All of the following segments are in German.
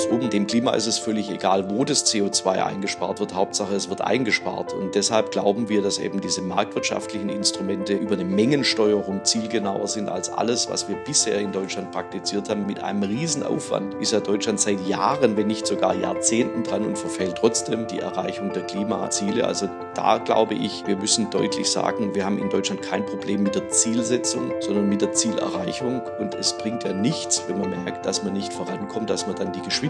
Kurzum, dem Klima ist es völlig egal, wo das CO2 eingespart wird. Hauptsache, es wird eingespart. Und deshalb glauben wir, dass eben diese marktwirtschaftlichen Instrumente über eine Mengensteuerung zielgenauer sind als alles, was wir bisher in Deutschland praktiziert haben. Mit einem Riesenaufwand ist ja Deutschland seit Jahren, wenn nicht sogar Jahrzehnten dran und verfehlt trotzdem die Erreichung der Klimaziele. Also da glaube ich, wir müssen deutlich sagen, wir haben in Deutschland kein Problem mit der Zielsetzung, sondern mit der Zielerreichung. Und es bringt ja nichts, wenn man merkt, dass man nicht vorankommt, dass man dann die Geschwindigkeit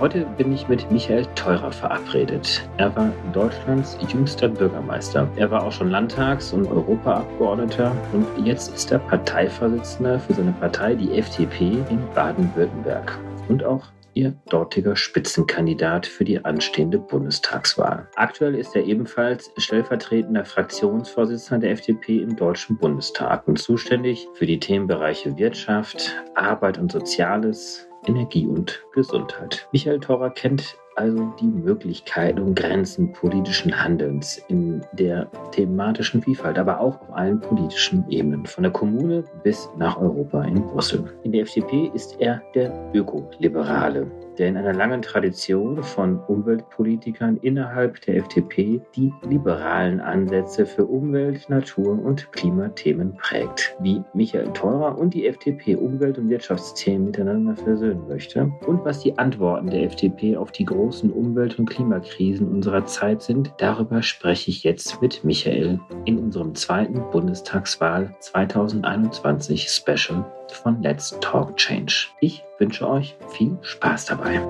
Heute bin ich mit Michael Teurer verabredet. Er war Deutschlands jüngster Bürgermeister. Er war auch schon Landtags- und Europaabgeordneter und jetzt ist er Parteivorsitzender für seine Partei, die FDP, in Baden-Württemberg. Und auch ihr dortiger Spitzenkandidat für die anstehende Bundestagswahl. Aktuell ist er ebenfalls stellvertretender Fraktionsvorsitzender der FDP im Deutschen Bundestag und zuständig für die Themenbereiche Wirtschaft, Arbeit und Soziales, Energie und Gesundheit. Michael Thorrer kennt also die Möglichkeiten und Grenzen politischen Handelns in der thematischen Vielfalt, aber auch auf allen politischen Ebenen, von der Kommune bis nach Europa in Brüssel. In der FDP ist er der Ökoliberale der in einer langen Tradition von Umweltpolitikern innerhalb der FDP die liberalen Ansätze für Umwelt, Natur und Klimathemen prägt. Wie Michael Theurer und die FDP Umwelt- und Wirtschaftsthemen miteinander versöhnen möchte und was die Antworten der FDP auf die großen Umwelt- und Klimakrisen unserer Zeit sind, darüber spreche ich jetzt mit Michael in unserem zweiten Bundestagswahl 2021 Special von Let's Talk Change. Ich wünsche euch viel Spaß dabei.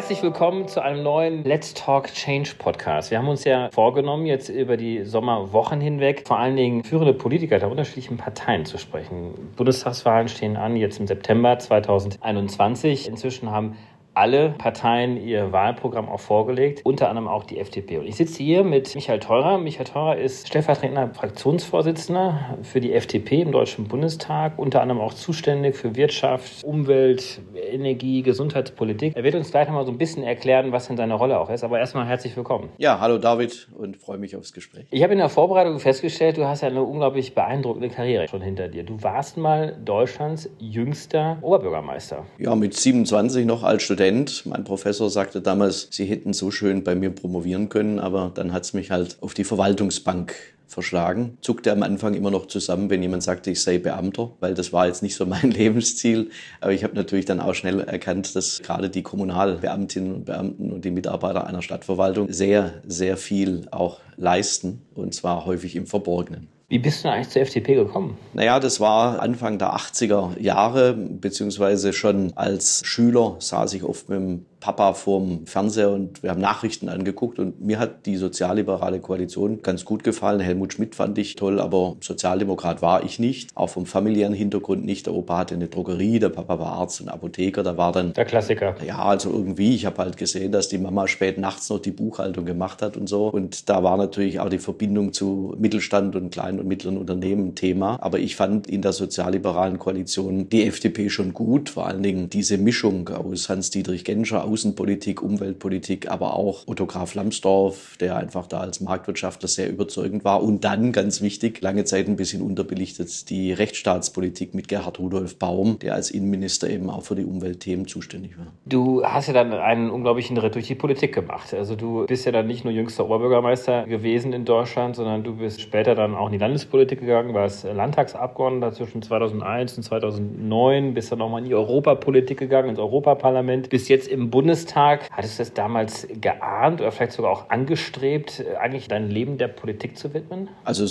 Herzlich willkommen zu einem neuen Let's Talk Change Podcast. Wir haben uns ja vorgenommen, jetzt über die Sommerwochen hinweg vor allen Dingen führende Politiker der unterschiedlichen Parteien zu sprechen. Bundestagswahlen stehen an, jetzt im September 2021. Inzwischen haben alle Parteien ihr Wahlprogramm auch vorgelegt, unter anderem auch die FDP. Und ich sitze hier mit Michael Theurer. Michael Theurer ist stellvertretender Fraktionsvorsitzender für die FDP im Deutschen Bundestag, unter anderem auch zuständig für Wirtschaft, Umwelt, Energie, Gesundheitspolitik. Er wird uns gleich nochmal so ein bisschen erklären, was denn seine Rolle auch ist. Aber erstmal herzlich willkommen. Ja, hallo David und freue mich aufs Gespräch. Ich habe in der Vorbereitung festgestellt, du hast ja eine unglaublich beeindruckende Karriere schon hinter dir. Du warst mal Deutschlands jüngster Oberbürgermeister. Ja, mit 27 noch als Student Student. Mein Professor sagte damals, Sie hätten so schön bei mir promovieren können, aber dann hat es mich halt auf die Verwaltungsbank verschlagen. Zuckte am Anfang immer noch zusammen, wenn jemand sagte, ich sei Beamter, weil das war jetzt nicht so mein Lebensziel. Aber ich habe natürlich dann auch schnell erkannt, dass gerade die Kommunalbeamtinnen und Beamten und die Mitarbeiter einer Stadtverwaltung sehr, sehr viel auch leisten und zwar häufig im Verborgenen. Wie bist du eigentlich zur FDP gekommen? Naja, das war Anfang der 80er Jahre, beziehungsweise schon als Schüler saß ich oft mit dem Papa vorm Fernseher und wir haben Nachrichten angeguckt und mir hat die sozialliberale Koalition ganz gut gefallen. Helmut Schmidt fand ich toll, aber Sozialdemokrat war ich nicht. Auch vom familiären Hintergrund nicht. Der Opa hatte eine Drogerie, der Papa war Arzt und Apotheker. Da war dann der Klassiker. Ja, also irgendwie. Ich habe halt gesehen, dass die Mama spät nachts noch die Buchhaltung gemacht hat und so. Und da war natürlich auch die Verbindung zu Mittelstand und kleinen und mittleren Unternehmen ein Thema. Aber ich fand in der sozialliberalen Koalition die FDP schon gut. Vor allen Dingen diese Mischung aus Hans-Dietrich Genscher, Außenpolitik, Umweltpolitik, aber auch Otto Graf Lambsdorff, der einfach da als Marktwirtschaftler sehr überzeugend war. Und dann, ganz wichtig, lange Zeit ein bisschen unterbelichtet, die Rechtsstaatspolitik mit Gerhard Rudolf Baum, der als Innenminister eben auch für die Umweltthemen zuständig war. Du hast ja dann einen unglaublichen Ritt durch die Politik gemacht. Also du bist ja dann nicht nur jüngster Oberbürgermeister gewesen in Deutschland, sondern du bist später dann auch in die Landespolitik gegangen, warst Landtagsabgeordneter zwischen 2001 und 2009, bist dann nochmal in die Europapolitik gegangen, ins Europaparlament, bist jetzt im Bund Bundestag. Hattest du das damals geahnt oder vielleicht sogar auch angestrebt, eigentlich dein Leben der Politik zu widmen? Also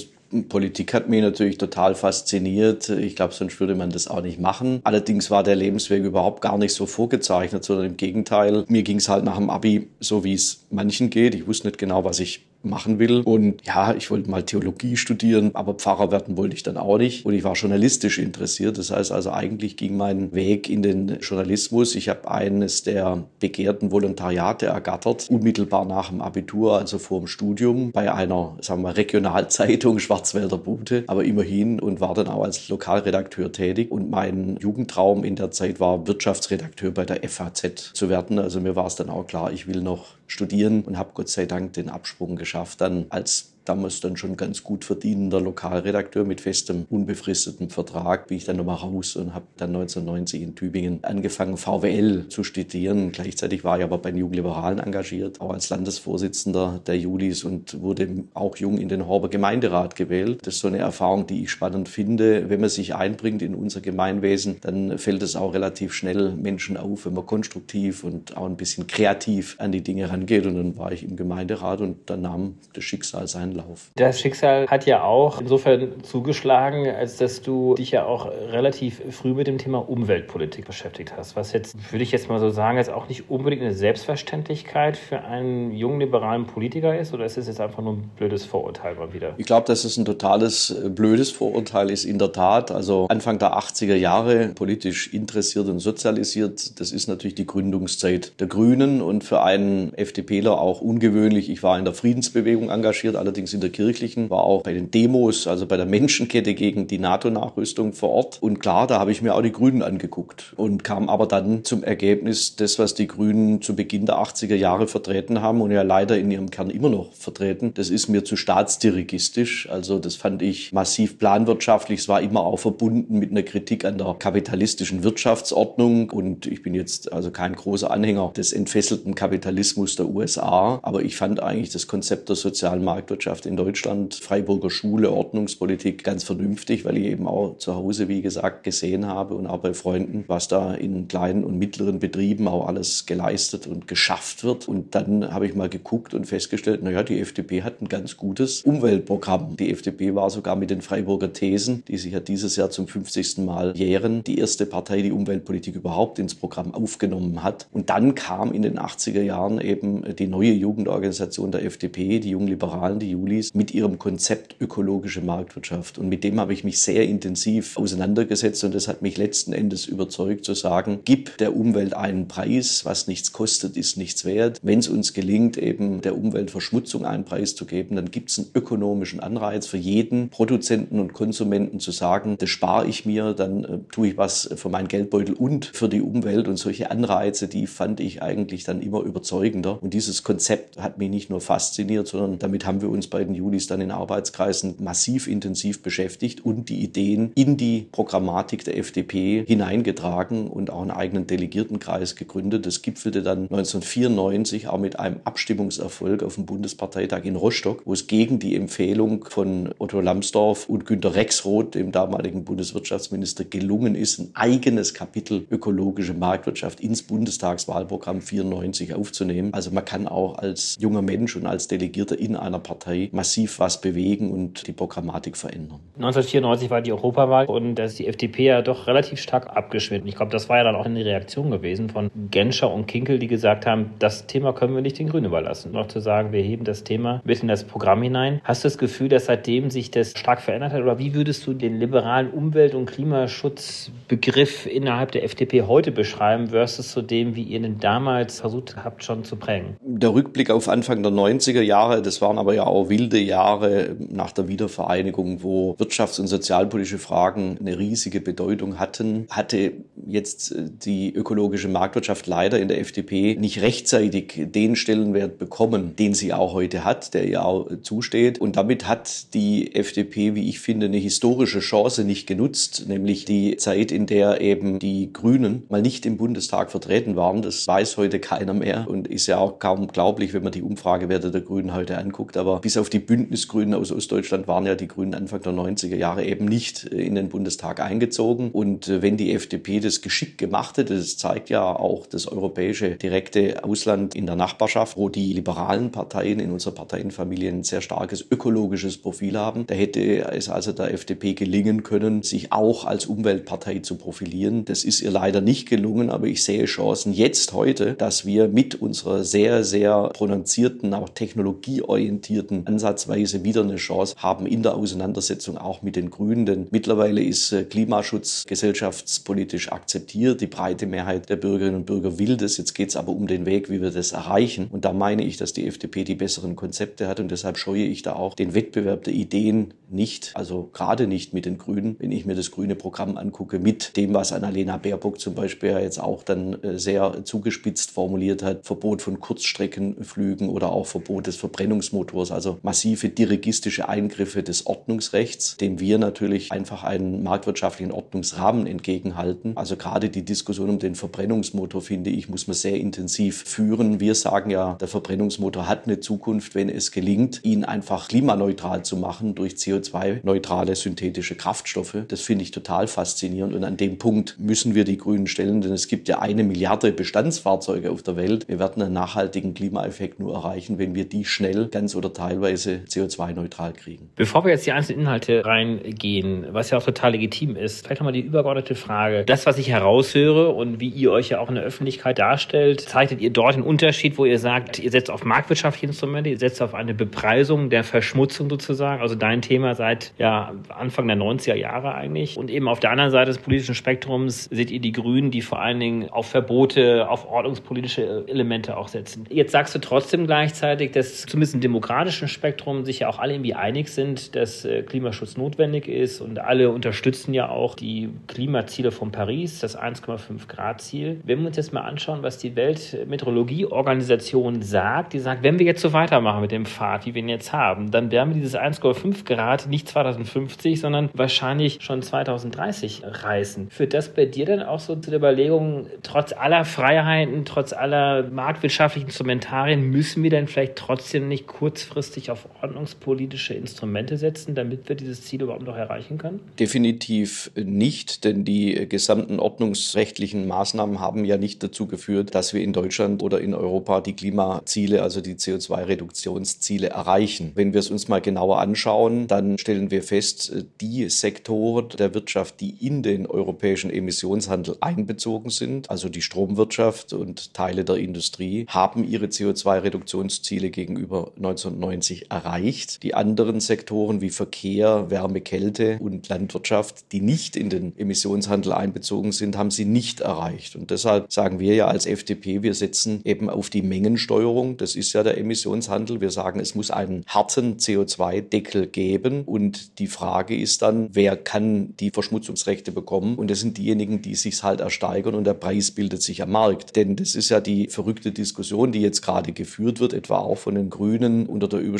Politik hat mich natürlich total fasziniert. Ich glaube, sonst würde man das auch nicht machen. Allerdings war der Lebensweg überhaupt gar nicht so vorgezeichnet, sondern im Gegenteil. Mir ging es halt nach dem Abi so, wie es manchen geht. Ich wusste nicht genau, was ich machen will. Und ja, ich wollte mal Theologie studieren, aber Pfarrer werden wollte ich dann auch nicht. Und ich war journalistisch interessiert. Das heißt also, eigentlich ging mein Weg in den Journalismus. Ich habe eines der begehrten Volontariate ergattert, unmittelbar nach dem Abitur, also vor dem Studium, bei einer, sagen wir, Regionalzeitung Schwarzwälder Bute, aber immerhin und war dann auch als Lokalredakteur tätig. Und mein Jugendtraum in der Zeit war, Wirtschaftsredakteur bei der FAZ zu werden. Also mir war es dann auch klar, ich will noch studieren und habe Gott sei Dank den Absprung geschafft, dann als damals dann schon ganz gut verdienender Lokalredakteur mit festem, unbefristetem Vertrag, bin ich dann nochmal raus und habe dann 1990 in Tübingen angefangen, VWL zu studieren. Gleichzeitig war ich aber bei den Jugendliberalen engagiert, auch als Landesvorsitzender der Julis und wurde auch jung in den Horber Gemeinderat gewählt. Das ist so eine Erfahrung, die ich spannend finde. Wenn man sich einbringt in unser Gemeinwesen, dann fällt es auch relativ schnell Menschen auf, wenn man konstruktiv und auch ein bisschen kreativ an die Dinge rangeht. Und dann war ich im Gemeinderat und dann nahm das Schicksal seinen Lauf. Das Schicksal hat ja auch insofern zugeschlagen, als dass du dich ja auch relativ früh mit dem Thema Umweltpolitik beschäftigt hast. Was jetzt, würde ich jetzt mal so sagen, jetzt auch nicht unbedingt eine Selbstverständlichkeit für einen jungen liberalen Politiker ist? Oder ist es jetzt einfach nur ein blödes Vorurteil mal wieder? Ich glaube, dass es ein totales äh, blödes Vorurteil ist, in der Tat. Also Anfang der 80er Jahre politisch interessiert und sozialisiert, das ist natürlich die Gründungszeit der Grünen und für einen FDPler auch ungewöhnlich. Ich war in der Friedensbewegung engagiert, allerdings allerdings in der kirchlichen, war auch bei den Demos, also bei der Menschenkette gegen die NATO-Nachrüstung vor Ort. Und klar, da habe ich mir auch die Grünen angeguckt und kam aber dann zum Ergebnis, das, was die Grünen zu Beginn der 80er Jahre vertreten haben und ja leider in ihrem Kern immer noch vertreten, das ist mir zu staatsdirigistisch. Also das fand ich massiv planwirtschaftlich. Es war immer auch verbunden mit einer Kritik an der kapitalistischen Wirtschaftsordnung. Und ich bin jetzt also kein großer Anhänger des entfesselten Kapitalismus der USA. Aber ich fand eigentlich das Konzept der sozialen Marktwirtschaft Wirtschaft in Deutschland, Freiburger Schule, Ordnungspolitik ganz vernünftig, weil ich eben auch zu Hause, wie gesagt, gesehen habe und auch bei Freunden, was da in kleinen und mittleren Betrieben auch alles geleistet und geschafft wird. Und dann habe ich mal geguckt und festgestellt, naja, die FDP hat ein ganz gutes Umweltprogramm. Die FDP war sogar mit den Freiburger Thesen, die sich ja dieses Jahr zum 50. Mal jähren, die erste Partei, die Umweltpolitik überhaupt ins Programm aufgenommen hat. Und dann kam in den 80er Jahren eben die neue Jugendorganisation der FDP, die Jungliberalen, die Julis mit ihrem Konzept ökologische Marktwirtschaft. Und mit dem habe ich mich sehr intensiv auseinandergesetzt und das hat mich letzten Endes überzeugt zu sagen, gib der Umwelt einen Preis, was nichts kostet, ist nichts wert. Wenn es uns gelingt, eben der Umweltverschmutzung einen Preis zu geben, dann gibt es einen ökonomischen Anreiz für jeden Produzenten und Konsumenten zu sagen, das spare ich mir, dann äh, tue ich was für meinen Geldbeutel und für die Umwelt. Und solche Anreize, die fand ich eigentlich dann immer überzeugender. Und dieses Konzept hat mich nicht nur fasziniert, sondern damit haben wir uns bei den Julis dann in Arbeitskreisen massiv intensiv beschäftigt und die Ideen in die Programmatik der FDP hineingetragen und auch einen eigenen Delegiertenkreis gegründet. Das gipfelte dann 1994 auch mit einem Abstimmungserfolg auf dem Bundesparteitag in Rostock, wo es gegen die Empfehlung von Otto Lambsdorff und Günter Rexroth, dem damaligen Bundeswirtschaftsminister, gelungen ist, ein eigenes Kapitel ökologische Marktwirtschaft ins Bundestagswahlprogramm 94 aufzunehmen. Also man kann auch als junger Mensch und als Delegierter in einer Partei massiv was bewegen und die Programmatik verändern. 1994 war die Europawahl und da ist die FDP ja doch relativ stark abgeschnitten. Ich glaube, das war ja dann auch eine Reaktion gewesen von Genscher und Kinkel, die gesagt haben, das Thema können wir nicht den Grünen überlassen. Noch zu sagen, wir heben das Thema bis in das Programm hinein. Hast du das Gefühl, dass seitdem sich das stark verändert hat? Oder wie würdest du den liberalen Umwelt- und Klimaschutzbegriff innerhalb der FDP heute beschreiben, versus zu dem, wie ihr den damals versucht habt, schon zu prägen? Der Rückblick auf Anfang der 90er Jahre, das waren aber ja auch wilde Jahre nach der Wiedervereinigung, wo wirtschafts- und sozialpolitische Fragen eine riesige Bedeutung hatten, hatte jetzt äh, die ökologische Marktwirtschaft leider in der FDP nicht rechtzeitig den Stellenwert bekommen, den sie auch heute hat, der ihr auch zusteht. Und damit hat die FDP, wie ich finde, eine historische Chance nicht genutzt, nämlich die Zeit, in der eben die Grünen mal nicht im Bundestag vertreten waren. Das weiß heute keiner mehr und ist ja auch kaum glaublich, wenn man die Umfragewerte der Grünen heute anguckt. Aber bis auf die Bündnisgrünen aus Ostdeutschland waren ja die Grünen Anfang der 90er Jahre eben nicht in den Bundestag eingezogen. Und wenn die FDP das geschickt gemacht hätte, das zeigt ja auch das europäische direkte Ausland in der Nachbarschaft, wo die liberalen Parteien in unserer Parteienfamilie ein sehr starkes ökologisches Profil haben. Da hätte es also der FDP gelingen können, sich auch als Umweltpartei zu profilieren. Das ist ihr leider nicht gelungen, aber ich sehe Chancen jetzt heute, dass wir mit unserer sehr, sehr prononzierten, auch technologieorientierten Ansatzweise wieder eine Chance haben in der Auseinandersetzung auch mit den Grünen. Denn mittlerweile ist äh, Klimaschutz gesellschaftspolitisch akzeptiert. Die breite Mehrheit der Bürgerinnen und Bürger will das. Jetzt geht es aber um den Weg, wie wir das erreichen. Und da meine ich, dass die FDP die besseren Konzepte hat und deshalb scheue ich da auch den Wettbewerb der Ideen nicht, also gerade nicht mit den Grünen, wenn ich mir das grüne Programm angucke, mit dem, was Annalena Baerbock zum Beispiel jetzt auch dann äh, sehr zugespitzt formuliert hat, Verbot von Kurzstreckenflügen oder auch Verbot des Verbrennungsmotors, also massive dirigistische Eingriffe des Ordnungsrechts, dem wir natürlich einfach einen marktwirtschaftlichen Ordnungsrahmen entgegenhalten. Also gerade die Diskussion um den Verbrennungsmotor, finde ich, muss man sehr intensiv führen. Wir sagen ja, der Verbrennungsmotor hat eine Zukunft, wenn es gelingt, ihn einfach klimaneutral zu machen durch CO2-neutrale synthetische Kraftstoffe. Das finde ich total faszinierend und an dem Punkt müssen wir die Grünen stellen, denn es gibt ja eine Milliarde Bestandsfahrzeuge auf der Welt. Wir werden einen nachhaltigen Klimaeffekt nur erreichen, wenn wir die schnell ganz oder teilweise CO2-neutral kriegen. Bevor wir jetzt die einzelnen Inhalte reingehen, was ja auch total legitim ist, vielleicht nochmal die übergeordnete Frage. Das, was ich heraushöre und wie ihr euch ja auch in der Öffentlichkeit darstellt, zeichnet ihr dort einen Unterschied, wo ihr sagt, ihr setzt auf marktwirtschaftliche Instrumente, ihr setzt auf eine Bepreisung der Verschmutzung sozusagen, also dein Thema seit ja, Anfang der 90er Jahre eigentlich. Und eben auf der anderen Seite des politischen Spektrums seht ihr die Grünen, die vor allen Dingen auf Verbote, auf ordnungspolitische Elemente auch setzen. Jetzt sagst du trotzdem gleichzeitig, dass zumindest im demokratischen Spektrum sich ja auch alle irgendwie einig sind, dass äh, Klimaschutz notwendig ist und alle unterstützen ja auch die Klimaziele von Paris, das 1,5 Grad Ziel. Wenn wir uns jetzt mal anschauen, was die Weltmeteorologieorganisation sagt, die sagt, wenn wir jetzt so weitermachen mit dem Pfad, wie wir ihn jetzt haben, dann werden wir dieses 1,5 Grad nicht 2050, sondern wahrscheinlich schon 2030 reißen. Führt das bei dir dann auch so zu der Überlegung, trotz aller Freiheiten, trotz aller marktwirtschaftlichen Instrumentarien, müssen wir dann vielleicht trotzdem nicht kurzfristig auf ordnungspolitische Instrumente setzen, damit wir dieses Ziel überhaupt noch erreichen können? Definitiv nicht, denn die gesamten ordnungsrechtlichen Maßnahmen haben ja nicht dazu geführt, dass wir in Deutschland oder in Europa die Klimaziele, also die CO2-Reduktionsziele erreichen. Wenn wir es uns mal genauer anschauen, dann stellen wir fest, die Sektoren der Wirtschaft, die in den europäischen Emissionshandel einbezogen sind, also die Stromwirtschaft und Teile der Industrie, haben ihre CO2-Reduktionsziele gegenüber 1990 erreicht. Die anderen Sektoren wie Verkehr, Wärme, Kälte und Landwirtschaft, die nicht in den Emissionshandel einbezogen sind, haben sie nicht erreicht. Und deshalb sagen wir ja als FDP, wir setzen eben auf die Mengensteuerung. Das ist ja der Emissionshandel. Wir sagen, es muss einen harten CO2-Deckel geben. Und die Frage ist dann, wer kann die Verschmutzungsrechte bekommen? Und das sind diejenigen, die sich halt ersteigern und der Preis bildet sich am Markt. Denn das ist ja die verrückte Diskussion, die jetzt gerade geführt wird, etwa auch von den Grünen unter der Überschrift,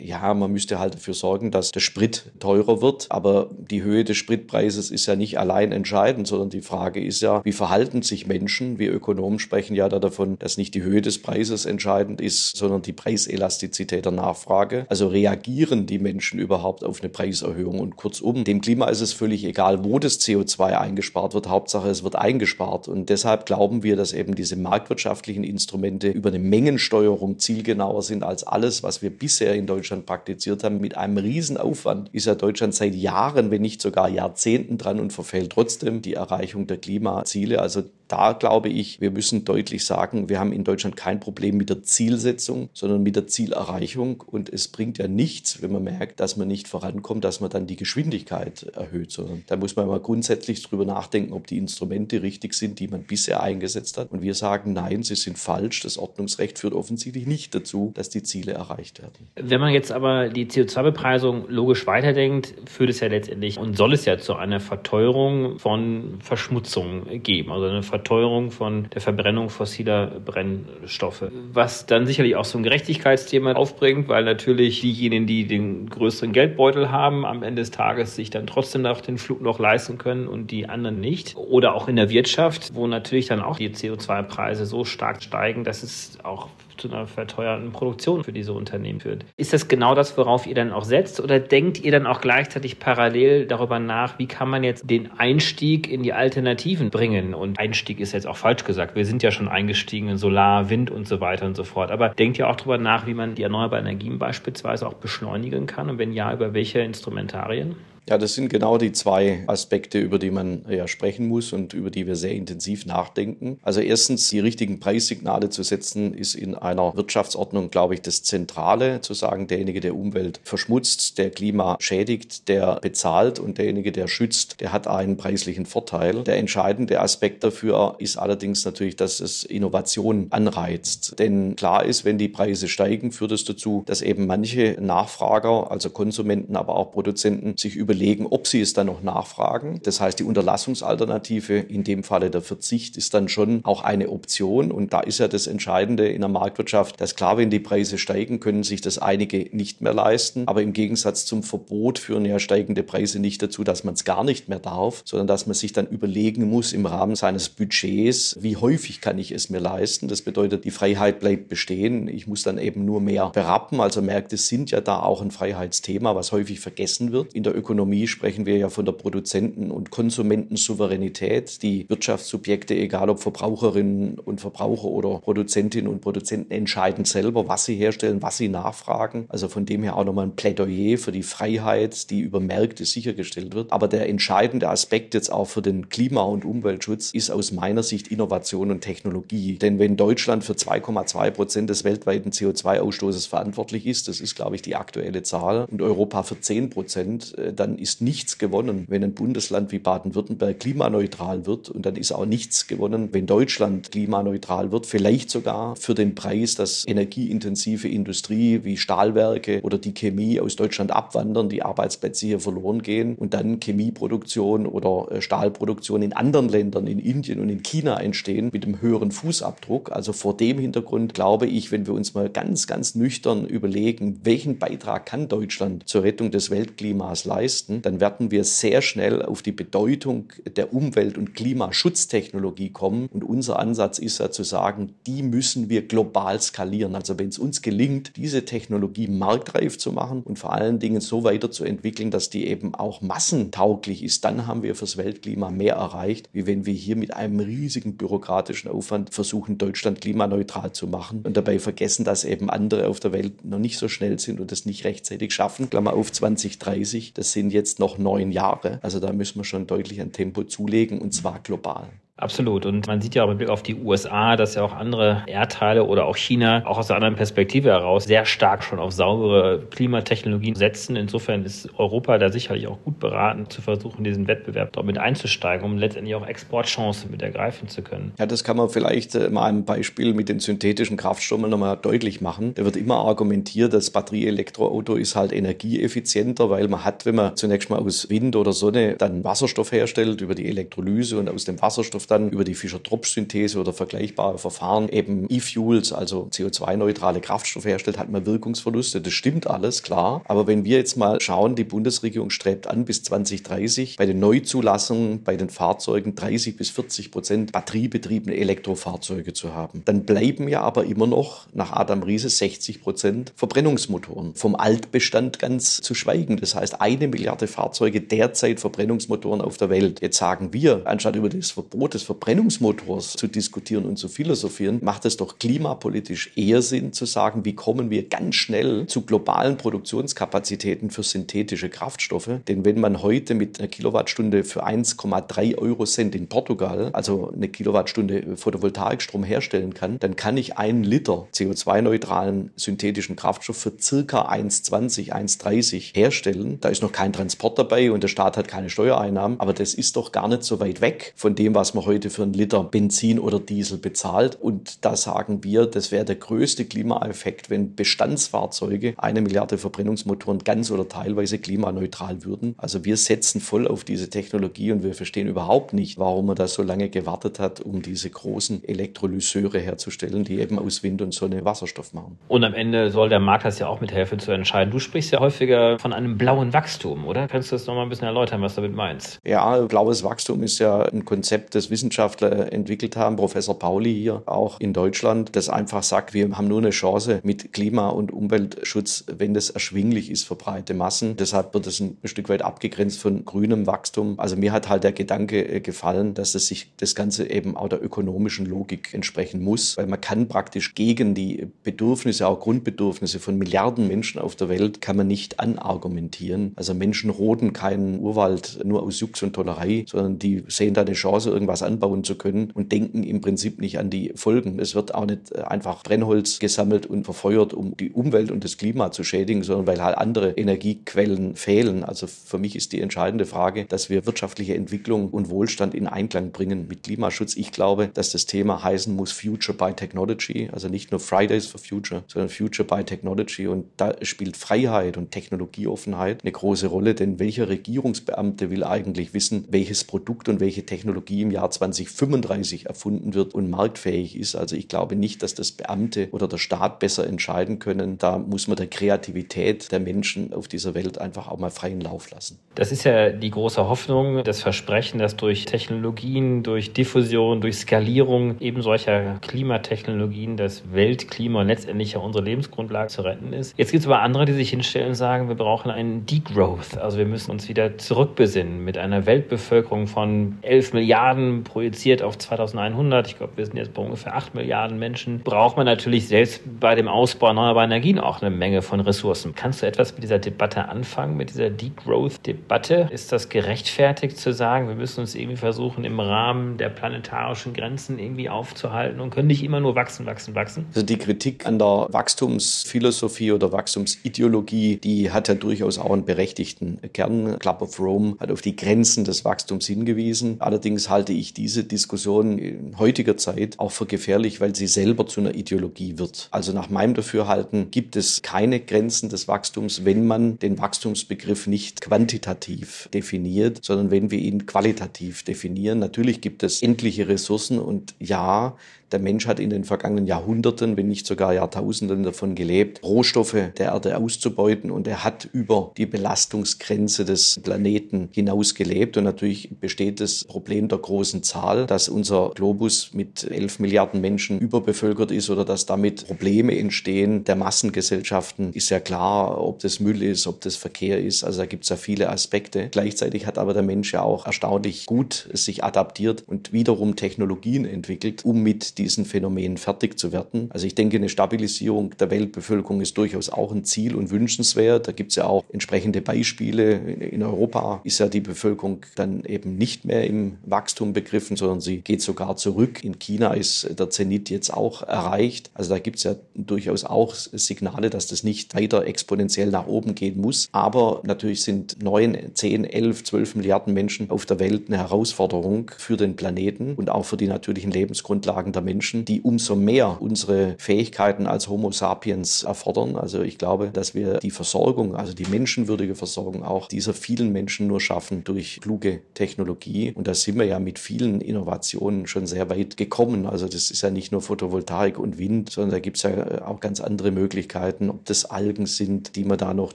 ja, man müsste halt dafür sorgen, dass der Sprit teurer wird. Aber die Höhe des Spritpreises ist ja nicht allein entscheidend, sondern die Frage ist ja, wie verhalten sich Menschen? Wir Ökonomen sprechen ja da davon, dass nicht die Höhe des Preises entscheidend ist, sondern die Preiselastizität der Nachfrage. Also reagieren die Menschen überhaupt auf eine Preiserhöhung? Und kurzum, dem Klima ist es völlig egal, wo das CO2 eingespart wird. Hauptsache, es wird eingespart. Und deshalb glauben wir, dass eben diese marktwirtschaftlichen Instrumente über eine Mengensteuerung zielgenauer sind als alles, was wir bisher in Deutschland praktiziert haben. Mit einem Riesenaufwand ist ja Deutschland seit Jahren, wenn nicht sogar Jahrzehnten dran und verfehlt trotzdem die Erreichung der Klimaziele. Also da glaube ich, wir müssen deutlich sagen, wir haben in Deutschland kein Problem mit der Zielsetzung, sondern mit der Zielerreichung. Und es bringt ja nichts, wenn man merkt, dass man nicht vorankommt, dass man dann die Geschwindigkeit erhöht, sondern da muss man mal grundsätzlich drüber nachdenken, ob die Instrumente richtig sind, die man bisher eingesetzt hat. Und wir sagen, nein, sie sind falsch. Das Ordnungsrecht führt offensichtlich nicht dazu, dass die Ziele erreicht werden. Wenn man jetzt aber die CO2-Bepreisung logisch weiterdenkt, führt es ja letztendlich und soll es ja zu einer Verteuerung von Verschmutzung geben, also eine Verteuerung Verteuerung von der Verbrennung fossiler Brennstoffe. Was dann sicherlich auch so ein Gerechtigkeitsthema aufbringt, weil natürlich diejenigen, die den größeren Geldbeutel haben, am Ende des Tages sich dann trotzdem noch den Flug noch leisten können und die anderen nicht. Oder auch in der Wirtschaft, wo natürlich dann auch die CO2-Preise so stark steigen, dass es auch zu einer verteuerten Produktion für diese Unternehmen führt. Ist das genau das, worauf ihr dann auch setzt? Oder denkt ihr dann auch gleichzeitig parallel darüber nach, wie kann man jetzt den Einstieg in die Alternativen bringen? Und Einstieg ist jetzt auch falsch gesagt. Wir sind ja schon eingestiegen in Solar, Wind und so weiter und so fort. Aber denkt ihr auch darüber nach, wie man die erneuerbaren Energien beispielsweise auch beschleunigen kann? Und wenn ja, über welche Instrumentarien? Ja, das sind genau die zwei Aspekte, über die man ja sprechen muss und über die wir sehr intensiv nachdenken. Also erstens, die richtigen Preissignale zu setzen, ist in einer Wirtschaftsordnung, glaube ich, das Zentrale, zu sagen, derjenige, der Umwelt verschmutzt, der Klima schädigt, der bezahlt und derjenige, der schützt, der hat einen preislichen Vorteil. Der entscheidende Aspekt dafür ist allerdings natürlich, dass es Innovation anreizt. Denn klar ist, wenn die Preise steigen, führt es dazu, dass eben manche Nachfrager, also Konsumenten, aber auch Produzenten, sich über überlegen, ob sie es dann noch nachfragen. Das heißt, die Unterlassungsalternative, in dem Falle der Verzicht, ist dann schon auch eine Option. Und da ist ja das Entscheidende in der Marktwirtschaft, dass klar, wenn die Preise steigen, können sich das einige nicht mehr leisten. Aber im Gegensatz zum Verbot führen ja steigende Preise nicht dazu, dass man es gar nicht mehr darf, sondern dass man sich dann überlegen muss im Rahmen seines Budgets, wie häufig kann ich es mir leisten. Das bedeutet, die Freiheit bleibt bestehen. Ich muss dann eben nur mehr berappen. Also Märkte sind ja da auch ein Freiheitsthema, was häufig vergessen wird in der Ökonomie Ökonomie sprechen wir ja von der Produzenten- und Konsumentensouveränität. Die Wirtschaftssubjekte, egal ob Verbraucherinnen und Verbraucher oder Produzentinnen und Produzenten, entscheiden selber, was sie herstellen, was sie nachfragen. Also von dem her auch nochmal ein Plädoyer für die Freiheit, die über Märkte sichergestellt wird. Aber der entscheidende Aspekt jetzt auch für den Klima- und Umweltschutz ist aus meiner Sicht Innovation und Technologie. Denn wenn Deutschland für 2,2 Prozent des weltweiten CO2-Ausstoßes verantwortlich ist, das ist, glaube ich, die aktuelle Zahl, und Europa für 10 Prozent, äh, dann dann ist nichts gewonnen, wenn ein Bundesland wie Baden-Württemberg klimaneutral wird. Und dann ist auch nichts gewonnen, wenn Deutschland klimaneutral wird. Vielleicht sogar für den Preis, dass energieintensive Industrie wie Stahlwerke oder die Chemie aus Deutschland abwandern, die Arbeitsplätze hier verloren gehen und dann Chemieproduktion oder äh, Stahlproduktion in anderen Ländern, in Indien und in China entstehen mit einem höheren Fußabdruck. Also vor dem Hintergrund glaube ich, wenn wir uns mal ganz, ganz nüchtern überlegen, welchen Beitrag kann Deutschland zur Rettung des Weltklimas leisten, leisten, dann werden wir sehr schnell auf die Bedeutung der Umwelt- und Klimaschutztechnologie kommen. Und unser Ansatz ist ja zu sagen, die müssen wir global skalieren. Also wenn es uns gelingt, diese Technologie marktreif zu machen und vor allen Dingen so weiterzuentwickeln, dass die eben auch massentauglich ist, dann haben wir fürs Weltklima mehr erreicht, wie wenn wir hier mit einem riesigen bürokratischen Aufwand versuchen, Deutschland klimaneutral zu machen und dabei vergessen, dass eben andere auf der Welt noch nicht so schnell sind und das nicht rechtzeitig schaffen. Klammer auf 2030. Das sind jetzt noch neun Jahre. Also da müssen wir schon deutlich ein Tempo zulegen und zwar global. Absolut. Und man sieht ja auch mit Blick auf die USA, dass ja auch andere Erdteile oder auch China auch aus einer anderen Perspektive heraus sehr stark schon auf saubere Klimatechnologien setzen. Insofern ist Europa da sicherlich auch gut beraten, zu versuchen, diesen Wettbewerb dort mit einzusteigen, um letztendlich auch Exportchancen mit ergreifen zu können. Ja, das kann man vielleicht äh, mal ein Beispiel mit den synthetischen Kraftstoffen nochmal deutlich machen. Da wird immer argumentiert, das Batterieelektroauto ist halt energieeffizienter, weil man hat, wenn man zunächst mal aus Wind oder Sonne dann Wasserstoff herstellt über die Elektrolyse und aus dem Wasserstoff dann über die Fischer-Tropsch-Synthese oder vergleichbare Verfahren eben E-Fuels, also CO2-neutrale Kraftstoffe herstellt, hat man Wirkungsverluste. Das stimmt alles, klar. Aber wenn wir jetzt mal schauen, die Bundesregierung strebt an, bis 2030 bei den Neuzulassungen bei den Fahrzeugen 30 bis 40 Prozent batteriebetriebene Elektrofahrzeuge zu haben. Dann bleiben ja aber immer noch nach Adam Riese 60 Prozent Verbrennungsmotoren. Vom Altbestand ganz zu schweigen. Das heißt, eine Milliarde Fahrzeuge derzeit Verbrennungsmotoren auf der Welt. Jetzt sagen wir, anstatt über das Verbot des Verbrennungsmotors zu diskutieren und zu philosophieren, macht es doch klimapolitisch eher Sinn zu sagen, wie kommen wir ganz schnell zu globalen Produktionskapazitäten für synthetische Kraftstoffe. Denn wenn man heute mit einer Kilowattstunde für 1,3 Euro Cent in Portugal, also eine Kilowattstunde Photovoltaikstrom herstellen kann, dann kann ich einen Liter CO2-neutralen synthetischen Kraftstoff für circa 1,20, 1,30 herstellen. Da ist noch kein Transport dabei und der Staat hat keine Steuereinnahmen, aber das ist doch gar nicht so weit weg von dem, was man heute heute für einen Liter Benzin oder Diesel bezahlt. Und da sagen wir, das wäre der größte Klimaeffekt, wenn Bestandsfahrzeuge eine Milliarde Verbrennungsmotoren ganz oder teilweise klimaneutral würden. Also wir setzen voll auf diese Technologie und wir verstehen überhaupt nicht, warum man da so lange gewartet hat, um diese großen Elektrolyseure herzustellen, die eben aus Wind und Sonne Wasserstoff machen. Und am Ende soll der Markt das ja auch mithelfen zu entscheiden. Du sprichst ja häufiger von einem blauen Wachstum, oder? Kannst du das nochmal ein bisschen erläutern, was du damit meinst? Ja, blaues Wachstum ist ja ein Konzept, das Wissenschaftler entwickelt haben, Professor Pauli hier auch in Deutschland, das einfach sagt, wir haben nur eine Chance mit Klima- und Umweltschutz, wenn das erschwinglich ist für breite Massen. Deshalb wird es ein Stück weit abgegrenzt von grünem Wachstum. Also mir hat halt der Gedanke äh, gefallen, dass es sich das Ganze eben auch der ökonomischen Logik entsprechen muss, weil man kann praktisch gegen die Bedürfnisse, auch Grundbedürfnisse von Milliarden Menschen auf der Welt, kann man nicht anargumentieren. Also Menschen roden keinen Urwald nur aus Jux und Tollerei, sondern die sehen da eine Chance, irgendwas anbauen zu können und denken im Prinzip nicht an die Folgen. Es wird auch nicht äh, einfach Brennholz gesammelt und verfeuert, um die Umwelt und das Klima zu schädigen, sondern weil halt andere Energiequellen fehlen. Also für mich ist die entscheidende Frage, dass wir wirtschaftliche Entwicklung und Wohlstand in Einklang bringen mit Klimaschutz. Ich glaube, dass das Thema heißen muss Future by Technology, also nicht nur Fridays for Future, sondern Future by Technology. Und da spielt Freiheit und Technologieoffenheit eine große Rolle, denn welcher Regierungsbeamte will eigentlich wissen, welches Produkt und welche Technologie im Jahr 2035 erfunden wird und marktfähig ist? Also ich glaube nicht, dass das Beamte oder der Staat besser entscheiden können. Da muss man der Kreativität der Menschen auf dieser Welt einfach auch mal freien Lauf lassen. Das ist ja die große Hoffnung, das Versprechen, dass durch Technologien, durch Diffusion, durch Skalierung eben solcher Klimatechnologien das Weltklima und letztendlich ja unsere Lebensgrundlage zu retten ist. Jetzt gibt es aber andere, die sich hinstellen und sagen, wir brauchen einen Degrowth. Also wir müssen uns wieder zurückbesinnen mit einer Weltbevölkerung von 11 Milliarden projiziert auf 2100. Ich glaube, wir sind jetzt bei ungefähr 8 Milliarden Menschen. Braucht man natürlich selbst bei dem Ausbau erneuerbarer Energien auch eine Menge von Ressourcen. Kannst du etwas mit dieser Debatte anfangen, mit dieser Degrowth-Debatte? Ist das gerechtfertigt zu sagen, wir müssen uns irgendwie versuchen, im Rahmen der planetarischen Grenzen irgendwie aufzuhalten und können nicht immer nur wachsen, wachsen, wachsen? Also die Kritik an der Wachstumsphilosophie oder Wachstumsideologie, die hat ja durchaus auch einen berechtigten Kern. Club of Rome hat auf die Grenzen des Wachstums hingewiesen. Allerdings halte ich diese Diskussion in heutiger Zeit auch für gefährlich, weil sie selber zu einer Ideologie wird. Also nach meinem Dafürhalten gibt es keine Grenzen des Wachstums, wenn man den Wachstumsbegriff nicht quantitativ definiert, sondern wenn wir ihn qualitativ definieren. Natürlich gibt es endliche Ressourcen und ja, der Mensch hat in den vergangenen Jahrhunderten, wenn nicht sogar Jahrtausenden davon gelebt, Rohstoffe der Erde auszubeuten. Und er hat über die Belastungsgrenze des Planeten hinaus gelebt. Und natürlich besteht das Problem der großen Zahl, dass unser Globus mit 11 Milliarden Menschen überbevölkert ist oder dass damit Probleme entstehen der Massengesellschaften, ist ja klar, ob das Müll ist, ob das Verkehr ist, also da gibt es ja viele Aspekte. Gleichzeitig hat aber der Mensch ja auch erstaunlich gut sich adaptiert und wiederum Technologien entwickelt, um mit diesen Phänomenen fertig zu werden. Also ich denke, eine Stabilisierung der Weltbevölkerung ist durchaus auch ein Ziel und wünschenswert. Da gibt es ja auch entsprechende Beispiele. In Europa ist ja die Bevölkerung dann eben nicht mehr im Wachstum begriffen, sondern sie geht sogar zurück. In China ist der Zenit jetzt auch erreicht. Also da gibt es ja durchaus auch Signale, dass das nicht weiter exponentiell nach oben gehen muss. Aber natürlich sind neun, zehn, elf, zwölf Milliarden Menschen auf der Welt eine Herausforderung für den Planeten und auch für die natürlichen Lebensgrundlagen der Menschen. Menschen, die umso mehr unsere Fähigkeiten als Homo sapiens erfordern. Also ich glaube, dass wir die Versorgung, also die menschenwürdige Versorgung auch dieser vielen Menschen nur schaffen durch kluge Technologie. Und da sind wir ja mit vielen Innovationen schon sehr weit gekommen. Also das ist ja nicht nur Photovoltaik und Wind, sondern da gibt es ja auch ganz andere Möglichkeiten, ob das Algen sind, die man da noch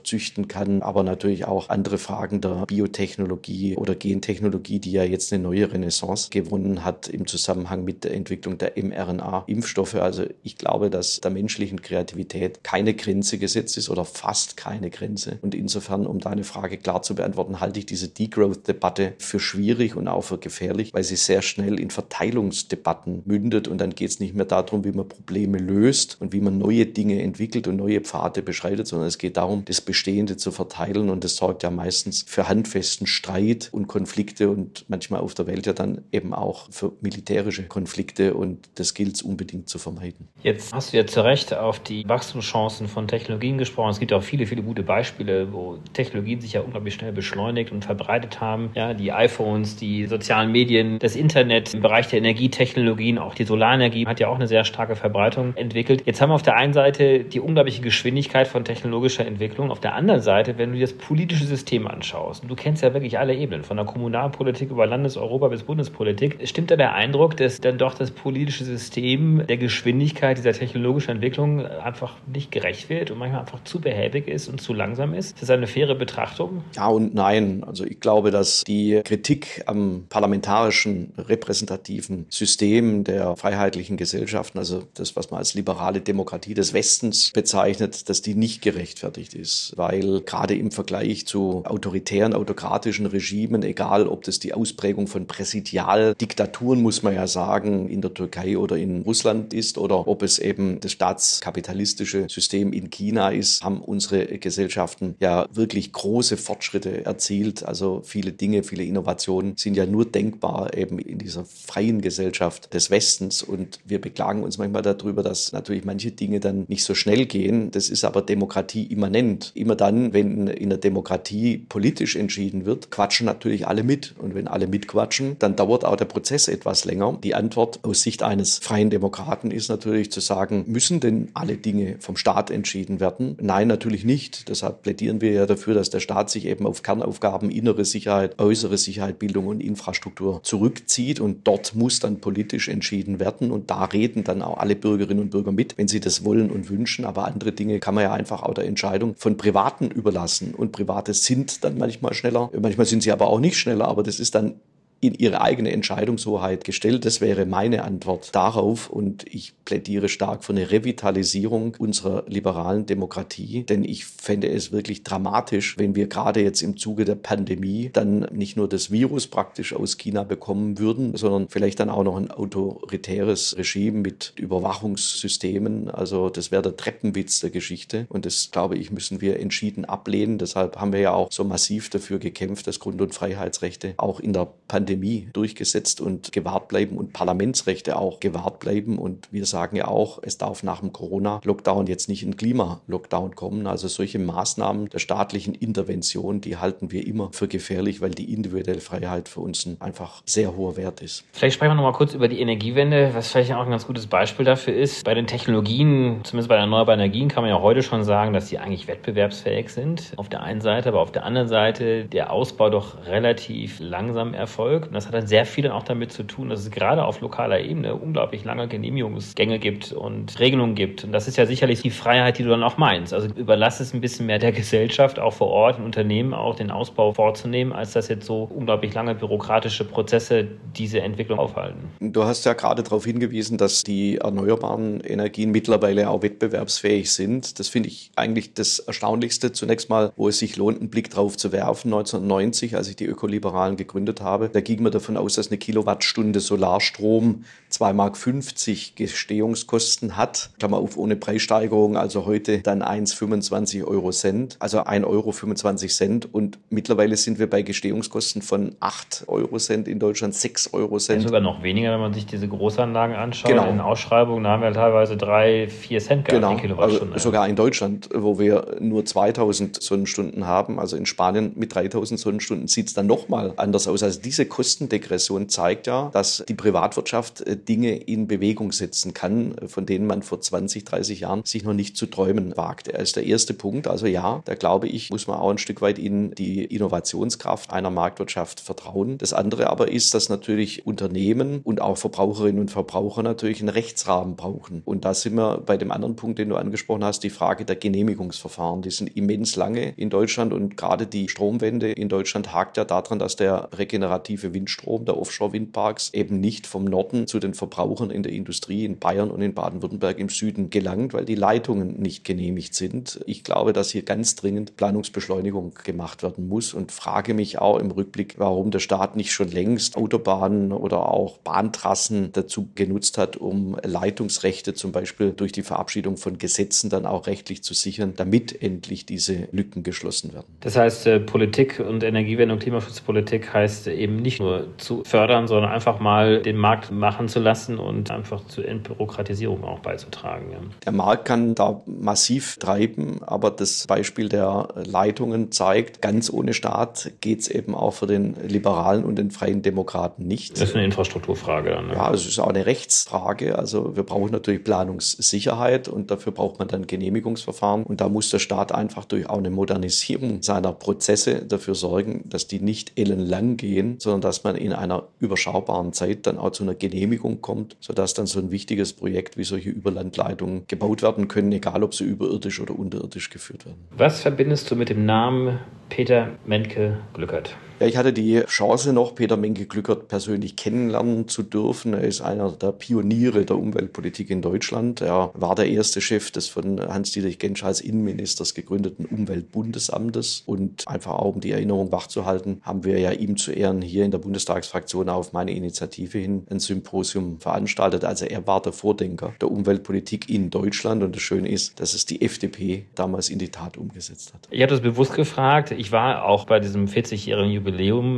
züchten kann, aber natürlich auch andere Fragen der Biotechnologie oder Gentechnologie, die ja jetzt eine neue Renaissance gewonnen hat im Zusammenhang mit der Entwicklung der mRNA-Impfstoffe. Also ich glaube, dass der menschlichen Kreativität keine Grenze gesetzt ist oder fast keine Grenze. Und insofern, um deine Frage klar zu beantworten, halte ich diese Degrowth-Debatte für schwierig und auch für gefährlich, weil sie sehr schnell in Verteilungsdebatten mündet und dann geht es nicht mehr darum, wie man Probleme löst und wie man neue Dinge entwickelt und neue Pfade beschreitet, sondern es geht darum, das Bestehende zu verteilen und das sorgt ja meistens für handfesten Streit und Konflikte und manchmal auf der Welt ja dann eben auch für militärische Konflikte und das gilt es unbedingt zu vermeiden. Jetzt hast du ja zu Recht auf die Wachstumschancen von Technologien gesprochen. Es gibt auch viele, viele gute Beispiele, wo Technologien sich ja unglaublich schnell beschleunigt und verbreitet haben. Ja, die iPhones, die sozialen Medien, das Internet im Bereich der Energietechnologien, auch die Solarenergie hat ja auch eine sehr starke Verbreitung entwickelt. Jetzt haben wir auf der einen Seite die unglaubliche Geschwindigkeit von technologischer Entwicklung. Auf der anderen Seite, wenn du dir das politische System anschaust, du kennst ja wirklich alle Ebenen, von der Kommunalpolitik über Landes-, Europa bis Bundespolitik, stimmt da der Eindruck, dass dann doch das politische System der Geschwindigkeit dieser technologischen Entwicklung einfach nicht gerecht wird und manchmal einfach zu behäbig ist und zu langsam ist. Ist das eine faire Betrachtung? Ja und nein. Also ich glaube, dass die Kritik am parlamentarischen repräsentativen System der freiheitlichen Gesellschaften, also das, was man als liberale Demokratie des Westens bezeichnet, dass die nicht gerechtfertigt ist, weil gerade im Vergleich zu autoritären, autokratischen Regimen, egal ob das die Ausprägung von Präsidialdiktaturen, muss man ja sagen, in der Türkei oder in Russland ist oder ob es eben das staatskapitalistische System in China ist, haben unsere Gesellschaften ja wirklich große Fortschritte erzielt. Also viele Dinge, viele Innovationen sind ja nur denkbar eben in dieser freien Gesellschaft des Westens. Und wir beklagen uns manchmal darüber, dass natürlich manche Dinge dann nicht so schnell gehen. Das ist aber Demokratie immanent. Immer dann, wenn in der Demokratie politisch entschieden wird, quatschen natürlich alle mit. Und wenn alle mitquatschen, dann dauert auch der Prozess etwas länger. Die Antwort aus Sicht eines freien Demokraten ist natürlich zu sagen, müssen denn alle Dinge vom Staat entschieden werden? Nein, natürlich nicht. Deshalb plädieren wir ja dafür, dass der Staat sich eben auf Kernaufgaben innere Sicherheit, äußere Sicherheit, Bildung und Infrastruktur zurückzieht. Und dort muss dann politisch entschieden werden. Und da reden dann auch alle Bürgerinnen und Bürger mit, wenn sie das wollen und wünschen. Aber andere Dinge kann man ja einfach auch der Entscheidung von Privaten überlassen. Und Private sind dann manchmal schneller. Manchmal sind sie aber auch nicht schneller. Aber das ist dann in ihre eigene Entscheidungshoheit gestellt. Das wäre meine Antwort darauf. Und ich plädiere stark für eine Revitalisierung unserer liberalen Demokratie. Denn ich fände es wirklich dramatisch, wenn wir gerade jetzt im Zuge der Pandemie dann nicht nur das Virus praktisch aus China bekommen würden, sondern vielleicht dann auch noch ein autoritäres Regime mit Überwachungssystemen. Also das wäre der Treppenwitz der Geschichte. Und das, glaube ich, müssen wir entschieden ablehnen. Deshalb haben wir ja auch so massiv dafür gekämpft, dass Grund- und Freiheitsrechte auch in der Pandemie Pandemie durchgesetzt und gewahrt bleiben und Parlamentsrechte auch gewahrt bleiben. Und wir sagen ja auch, es darf nach dem Corona-Lockdown jetzt nicht ein Klima-Lockdown kommen. Also solche Maßnahmen der staatlichen Intervention, die halten wir immer für gefährlich, weil die individuelle Freiheit für uns ein einfach sehr hoher Wert ist. Vielleicht sprechen wir noch mal kurz über die Energiewende, was vielleicht auch ein ganz gutes Beispiel dafür ist. Bei den Technologien, zumindest bei erneuerbaren Energien, kann man ja heute schon sagen, dass die eigentlich wettbewerbsfähig sind. Auf der einen Seite, aber auf der anderen Seite der Ausbau doch relativ langsam erfolgt erfolgt. Und das hat dann sehr viel dann auch damit zu tun, dass es gerade auf lokaler Ebene unglaublich lange Genehmigungsgänge gibt und Regelungen gibt. Und das ist ja sicherlich die Freiheit, die du dann auch meinst. Also überlass es ein bisschen mehr der Gesellschaft, auch vor Ort, in Unternehmen auch den Ausbau vorzunehmen, als dass jetzt so unglaublich lange bürokratische Prozesse diese Entwicklung aufhalten. Du hast ja gerade darauf hingewiesen, dass die erneuerbaren Energien mittlerweile auch wettbewerbsfähig sind. Das finde ich eigentlich das Erstaunlichste. Zunächst mal, wo es sich lohnt, einen Blick drauf zu werfen. 1990, als ich die Ökoliberalen gegründet habe, da ging man davon aus, dass eine Kilowattstunde Solarstrom 2,50 Mark Gestehungskosten hat. Klammer auf, ohne Preissteigerung, also heute dann 1,25 Euro Cent, also 1,25 Euro Cent. Und mittlerweile sind wir bei Gestehungskosten von 8 Euro Cent in Deutschland, 6 Euro Cent. Ja, sogar noch weniger, wenn man sich diese Großanlagen anschaut. Genau. In Ausschreibungen, haben wir teilweise 3, 4 Cent gehabt genau. Kilowattstunde. Also sogar in Deutschland, wo wir nur 2000 Sonnenstunden haben, also in Spanien mit 3000 Sonnenstunden sieht es dann nochmal anders aus. Also diese Kostendegression zeigt ja, dass die Privatwirtschaft äh, Dinge in Bewegung setzen kann, von denen man vor 20, 30 Jahren sich noch nicht zu träumen wagte. Das ist der erste Punkt. Also ja, da glaube ich, muss man auch ein Stück weit in die Innovationskraft einer Marktwirtschaft vertrauen. Das andere aber ist, dass natürlich Unternehmen und auch Verbraucherinnen und Verbraucher natürlich einen Rechtsrahmen brauchen. Und da sind wir bei dem anderen Punkt, den du angesprochen hast, die Frage der Genehmigungsverfahren. Die sind immens lange in Deutschland und gerade die Stromwende in Deutschland hakt ja daran, dass der regenerative für Windstrom der Offshore-Windparks eben nicht vom Norden zu den Verbrauchern in der Industrie in Bayern und in Baden-Württemberg im Süden gelangt, weil die Leitungen nicht genehmigt sind. Ich glaube, dass hier ganz dringend Planungsbeschleunigung gemacht werden muss und frage mich auch im Rückblick, warum der Staat nicht schon längst Autobahnen oder auch Bahntrassen dazu genutzt hat, um Leitungsrechte zum Beispiel durch die Verabschiedung von Gesetzen dann auch rechtlich zu sichern, damit endlich diese Lücken geschlossen werden. Das heißt, äh, Politik und Energiewende und Klimaschutzpolitik heißt eben nicht nicht nur zu fördern, sondern einfach mal den Markt machen zu lassen und einfach zur Entbürokratisierung auch beizutragen. Ja. Der Markt kann da massiv treiben, aber das Beispiel der Leitungen zeigt, ganz ohne Staat geht es eben auch für den Liberalen und den Freien Demokraten nicht. Das ist eine Infrastrukturfrage dann. Ne? Ja, es ist auch eine Rechtsfrage. Also wir brauchen natürlich Planungssicherheit und dafür braucht man dann Genehmigungsverfahren. Und da muss der Staat einfach durch auch eine Modernisierung seiner Prozesse dafür sorgen, dass die nicht ellenlang gehen, sondern dass man in einer überschaubaren Zeit dann auch zu einer Genehmigung kommt, sodass dann so ein wichtiges Projekt wie solche Überlandleitungen gebaut werden können, egal ob sie überirdisch oder unterirdisch geführt werden. Was verbindest du mit dem Namen Peter Menke Glückert? Ja, ich hatte die Chance noch, Peter Menke-Glückert persönlich kennenlernen zu dürfen. Er ist einer der Pioniere der Umweltpolitik in Deutschland. Er war der erste Chef des von Hans-Dietrich Gensch als Innenministers gegründeten Umweltbundesamtes. Und einfach auch, um die Erinnerung wachzuhalten, haben wir ja ihm zu Ehren hier in der Bundestagsfraktion auf meine Initiative hin ein Symposium veranstaltet. Also er war der Vordenker der Umweltpolitik in Deutschland. Und das Schöne ist, dass es die FDP damals in die Tat umgesetzt hat. Ich habe das bewusst gefragt. Ich war auch bei diesem 40-jährigen Jubiläum.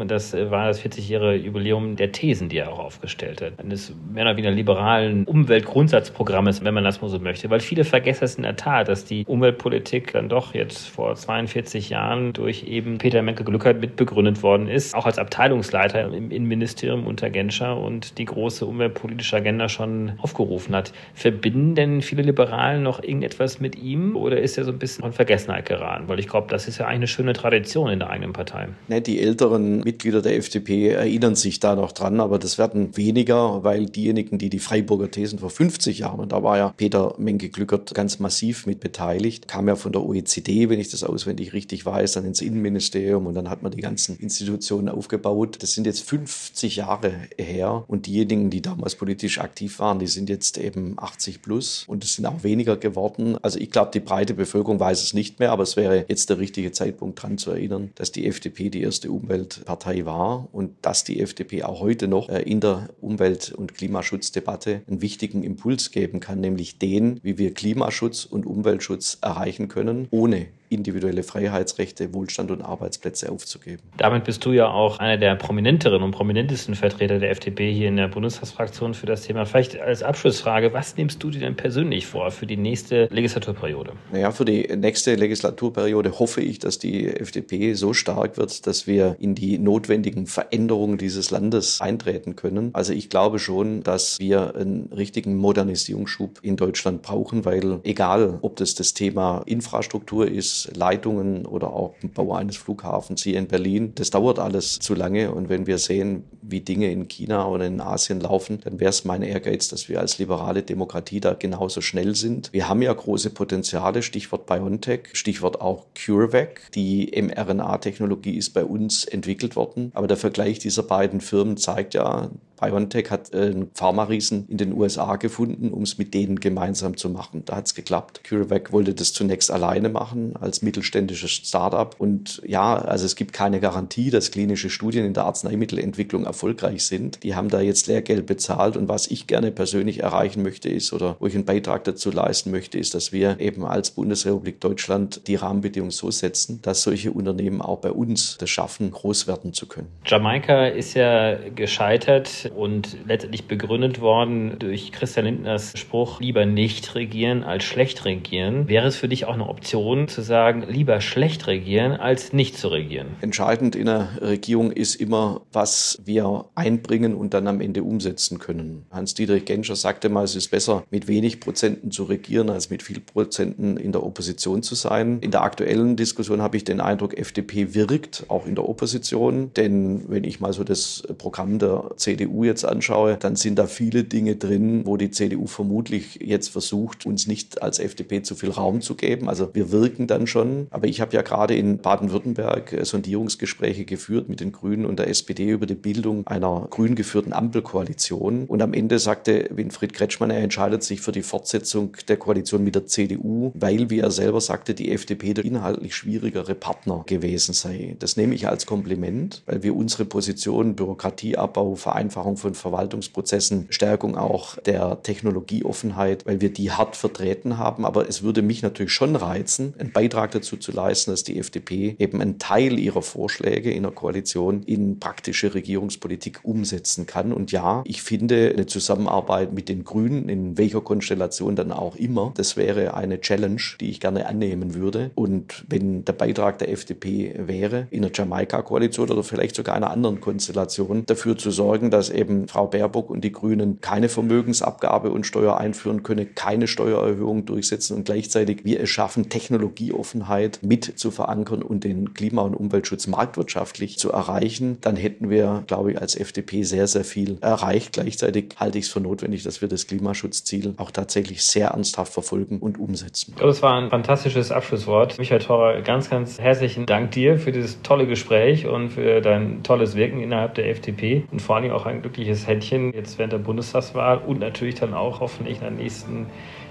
Das war das 40-jährige Jubiläum der Thesen, die er auch aufgestellt hat. Eines mehr oder weniger liberalen Umweltgrundsatzprogrammes, wenn man das mal so möchte. Weil viele vergessen es in der Tat, dass die Umweltpolitik dann doch jetzt vor 42 Jahren durch eben Peter Menke-Glückert mitbegründet worden ist. Auch als Abteilungsleiter im Innenministerium unter Genscher und die große umweltpolitische Agenda schon aufgerufen hat. Verbinden denn viele Liberalen noch irgendetwas mit ihm oder ist er so ein bisschen von Vergessenheit geraten? Weil ich glaube, das ist ja eigentlich eine schöne Tradition in der eigenen Partei. Ne, die älteren Mitglieder der FDP erinnern sich da noch dran, aber das werden weniger, weil diejenigen, die die Freiburger Thesen vor 50 Jahren, und da war ja Peter Menke-Glückert ganz massiv mit beteiligt, kam ja von der OECD, wenn ich das auswendig richtig weiß, dann ins Innenministerium und dann hat man die ganzen Institutionen aufgebaut. Das sind jetzt 50 Jahre her und diejenigen, die damals politisch aktiv waren, die sind jetzt eben 80 plus und es sind auch weniger geworden. Also ich glaube, die breite Bevölkerung weiß es nicht mehr, aber es wäre jetzt der richtige Zeitpunkt dran zu erinnern, dass die FDP die erste Umweltpartei war und dass die FDP auch heute noch äh, in der Umwelt- und Klimaschutzdebatte einen wichtigen Impuls geben kann, nämlich den, wie wir Klimaschutz und Umweltschutz erreichen können, ohne individuelle Freiheitsrechte, Wohlstand und Arbeitsplätze aufzugeben. Damit bist du ja auch einer der prominenteren und prominentesten Vertreter der FDP hier in der Bundestagsfraktion für das Thema. Vielleicht als Abschlussfrage, was nimmst du dir denn persönlich vor für die nächste Legislaturperiode? Naja, für die nächste Legislaturperiode hoffe ich, dass die FDP so stark wird, dass wir in die notwendigen Veränderungen dieses Landes eintreten können. Also ich glaube schon, dass wir einen richtigen Modernisierungsschub in Deutschland brauchen, weil egal, ob das das Thema Infrastruktur ist, Leitungen oder auch im Bau eines Flughafens hier in Berlin. Das dauert alles zu lange. Und wenn wir sehen, wie Dinge in China oder in Asien laufen, dann wäre es mein Ehrgeiz, dass wir als liberale Demokratie da genauso schnell sind. Wir haben ja große Potenziale, Stichwort BioNTech, Stichwort auch CureVac. Die mRNA-Technologie ist bei uns entwickelt worden. Aber der Vergleich dieser beiden Firmen zeigt ja, BioNTech hat äh, einen Pharma-Riesen in den USA gefunden, um es mit denen gemeinsam zu machen. Da hat es geklappt. CureVac wollte das zunächst alleine machen als mittelständisches Startup. Und ja, also es gibt keine Garantie, dass klinische Studien in der Arzneimittelentwicklung erfolgreich sind. Die haben da jetzt Lehrgeld bezahlt. Und was ich gerne persönlich erreichen möchte ist oder wo ich einen Beitrag dazu leisten möchte, ist, dass wir eben als Bundesrepublik Deutschland die Rahmenbedingungen so setzen, dass solche Unternehmen auch bei uns das schaffen, groß werden zu können. Jamaika ist ja gescheitert und letztendlich begründet worden durch Christian Lindners Spruch, lieber nicht regieren als schlecht regieren. Wäre es für dich auch eine Option zu sagen, lieber schlecht regieren als nicht zu regieren? Entscheidend in der Regierung ist immer, was wir einbringen und dann am Ende umsetzen können. Hans-Dietrich Genscher sagte mal, es ist besser, mit wenig Prozenten zu regieren, als mit viel Prozenten in der Opposition zu sein. In der aktuellen Diskussion habe ich den Eindruck, FDP wirkt auch in der Opposition. Denn wenn ich mal so das Programm der CDU jetzt anschaue, dann sind da viele Dinge drin, wo die CDU vermutlich jetzt versucht, uns nicht als FDP zu viel Raum zu geben. Also wir wirken dann schon. Aber ich habe ja gerade in Baden-Württemberg äh, Sondierungsgespräche geführt mit den Grünen und der SPD über die Bildung einer grün geführten Ampelkoalition. Und am Ende sagte Winfried Kretschmann, er entscheidet sich für die Fortsetzung der Koalition mit der CDU, weil, wie er selber sagte, die FDP der inhaltlich schwierigere Partner gewesen sei. Das nehme ich als Kompliment, weil wir unsere Position Bürokratieabbau, Vereinfachung Vereinfachung von Verwaltungsprozessen, Stärkung auch der Technologieoffenheit, weil wir die hart vertreten haben. Aber es würde mich natürlich schon reizen, einen Beitrag dazu zu leisten, dass die FDP eben einen Teil ihrer Vorschläge in der Koalition in praktische Regierungspolitik umsetzen kann. Und ja, ich finde eine Zusammenarbeit mit den Grünen, in welcher Konstellation dann auch immer, das wäre eine Challenge, die ich gerne annehmen würde. Und wenn der Beitrag der FDP wäre, in der Jamaika-Koalition oder vielleicht sogar einer anderen Konstellation, dafür zu sorgen, dass eben Frau Baerbock und die Grünen keine Vermögensabgabe und Steuer einführen können, keine Steuererhöhung durchsetzen und gleichzeitig wir es schaffen, Technologieoffenheit mit zu verankern und den Klima- und Umweltschutz marktwirtschaftlich zu erreichen, dann hätten wir, glaube ich, als FDP sehr, sehr viel erreicht. Gleichzeitig halte ich es für notwendig, dass wir das Klimaschutzziel auch tatsächlich sehr ernsthaft verfolgen und umsetzen. Das war ein fantastisches Abschlusswort. Michael Thorer, ganz, ganz herzlichen Dank dir für dieses tolle Gespräch und für dein tolles Wirken innerhalb der FDP und vor allem auch ein glückliches Händchen jetzt während der Bundestagswahl und natürlich dann auch hoffentlich in der nächsten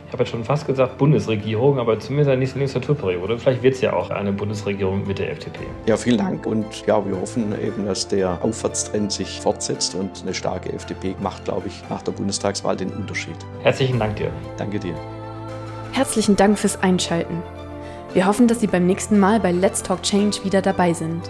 ich habe jetzt schon fast gesagt Bundesregierung, aber zumindest in der nächsten Legislaturperiode. Vielleicht wird es ja auch eine Bundesregierung mit der FDP. Ja, vielen Dank und ja, wir hoffen eben, dass der Aufwärtstrend sich fortsetzt und eine starke FDP macht, glaube ich, nach der Bundestagswahl den Unterschied. Herzlichen Dank dir. Danke dir. Herzlichen Dank fürs Einschalten. Wir hoffen, dass Sie beim nächsten Mal bei Let's Talk Change wieder dabei sind.